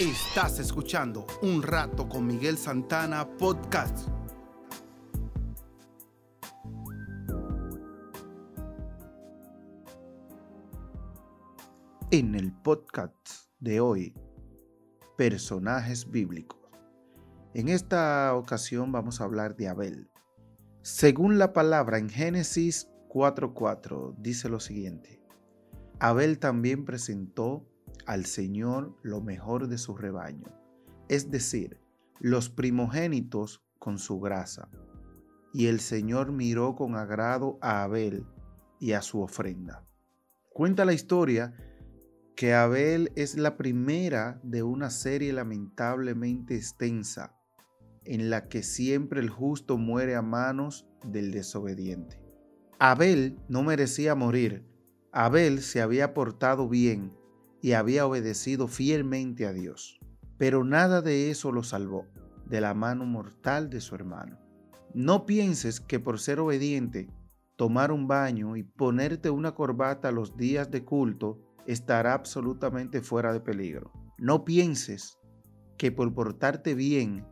Estás escuchando Un Rato con Miguel Santana Podcast. En el podcast de hoy, personajes bíblicos. En esta ocasión vamos a hablar de Abel. Según la palabra en Génesis 4:4 dice lo siguiente. Abel también presentó al Señor lo mejor de su rebaño, es decir, los primogénitos con su grasa. Y el Señor miró con agrado a Abel y a su ofrenda. Cuenta la historia que Abel es la primera de una serie lamentablemente extensa en la que siempre el justo muere a manos del desobediente. Abel no merecía morir. Abel se había portado bien y había obedecido fielmente a Dios. Pero nada de eso lo salvó de la mano mortal de su hermano. No pienses que por ser obediente, tomar un baño y ponerte una corbata los días de culto estará absolutamente fuera de peligro. No pienses que por portarte bien,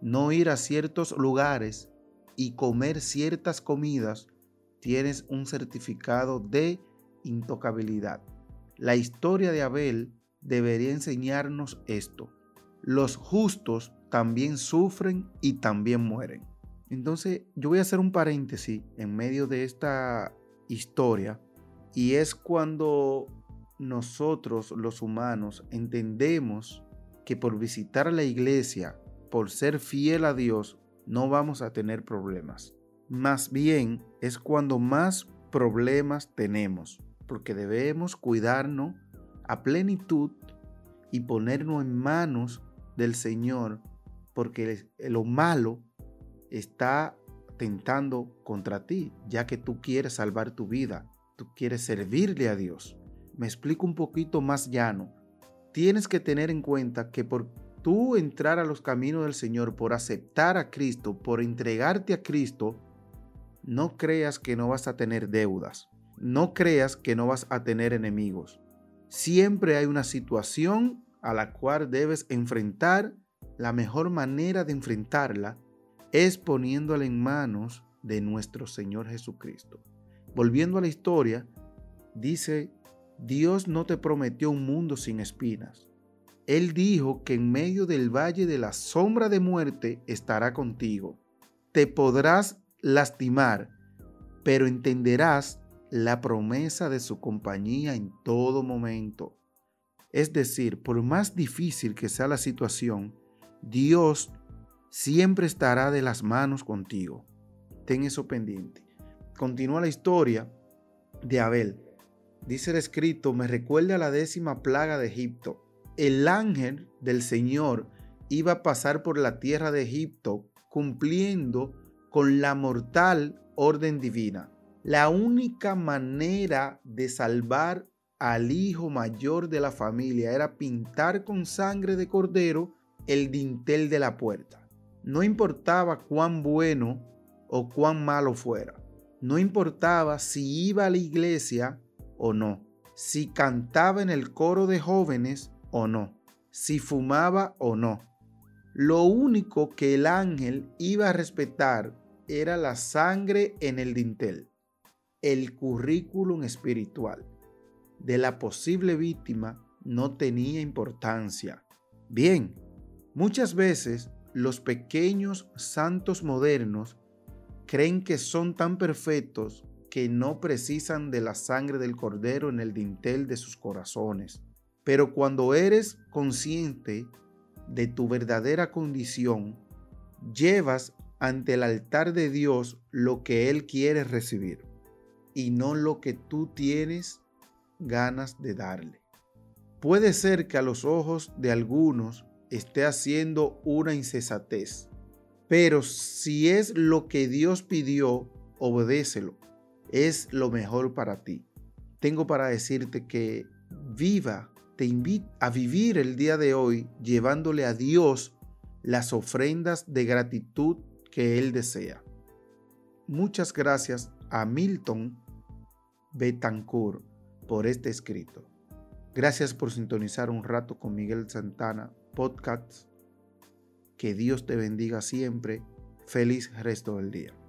no ir a ciertos lugares y comer ciertas comidas, tienes un certificado de intocabilidad. La historia de Abel debería enseñarnos esto. Los justos también sufren y también mueren. Entonces yo voy a hacer un paréntesis en medio de esta historia y es cuando nosotros los humanos entendemos que por visitar la iglesia, por ser fiel a Dios, no vamos a tener problemas. Más bien es cuando más problemas tenemos porque debemos cuidarnos a plenitud y ponernos en manos del Señor, porque lo malo está tentando contra ti, ya que tú quieres salvar tu vida, tú quieres servirle a Dios. Me explico un poquito más llano. Tienes que tener en cuenta que por tú entrar a los caminos del Señor, por aceptar a Cristo, por entregarte a Cristo, no creas que no vas a tener deudas. No creas que no vas a tener enemigos. Siempre hay una situación a la cual debes enfrentar. La mejor manera de enfrentarla es poniéndola en manos de nuestro Señor Jesucristo. Volviendo a la historia, dice, Dios no te prometió un mundo sin espinas. Él dijo que en medio del valle de la sombra de muerte estará contigo. Te podrás lastimar, pero entenderás la promesa de su compañía en todo momento. Es decir, por más difícil que sea la situación, Dios siempre estará de las manos contigo. Ten eso pendiente. Continúa la historia de Abel. Dice el escrito, me recuerda la décima plaga de Egipto. El ángel del Señor iba a pasar por la tierra de Egipto cumpliendo con la mortal orden divina. La única manera de salvar al hijo mayor de la familia era pintar con sangre de cordero el dintel de la puerta. No importaba cuán bueno o cuán malo fuera. No importaba si iba a la iglesia o no. Si cantaba en el coro de jóvenes o no. Si fumaba o no. Lo único que el ángel iba a respetar era la sangre en el dintel el currículum espiritual de la posible víctima no tenía importancia. Bien, muchas veces los pequeños santos modernos creen que son tan perfectos que no precisan de la sangre del cordero en el dintel de sus corazones. Pero cuando eres consciente de tu verdadera condición, llevas ante el altar de Dios lo que Él quiere recibir y no lo que tú tienes ganas de darle. Puede ser que a los ojos de algunos esté haciendo una incesatez, pero si es lo que Dios pidió, obedécelo. Es lo mejor para ti. Tengo para decirte que viva, te invito a vivir el día de hoy llevándole a Dios las ofrendas de gratitud que Él desea. Muchas gracias a Milton Betancourt por este escrito. Gracias por sintonizar un rato con Miguel Santana Podcast. Que Dios te bendiga siempre. Feliz resto del día.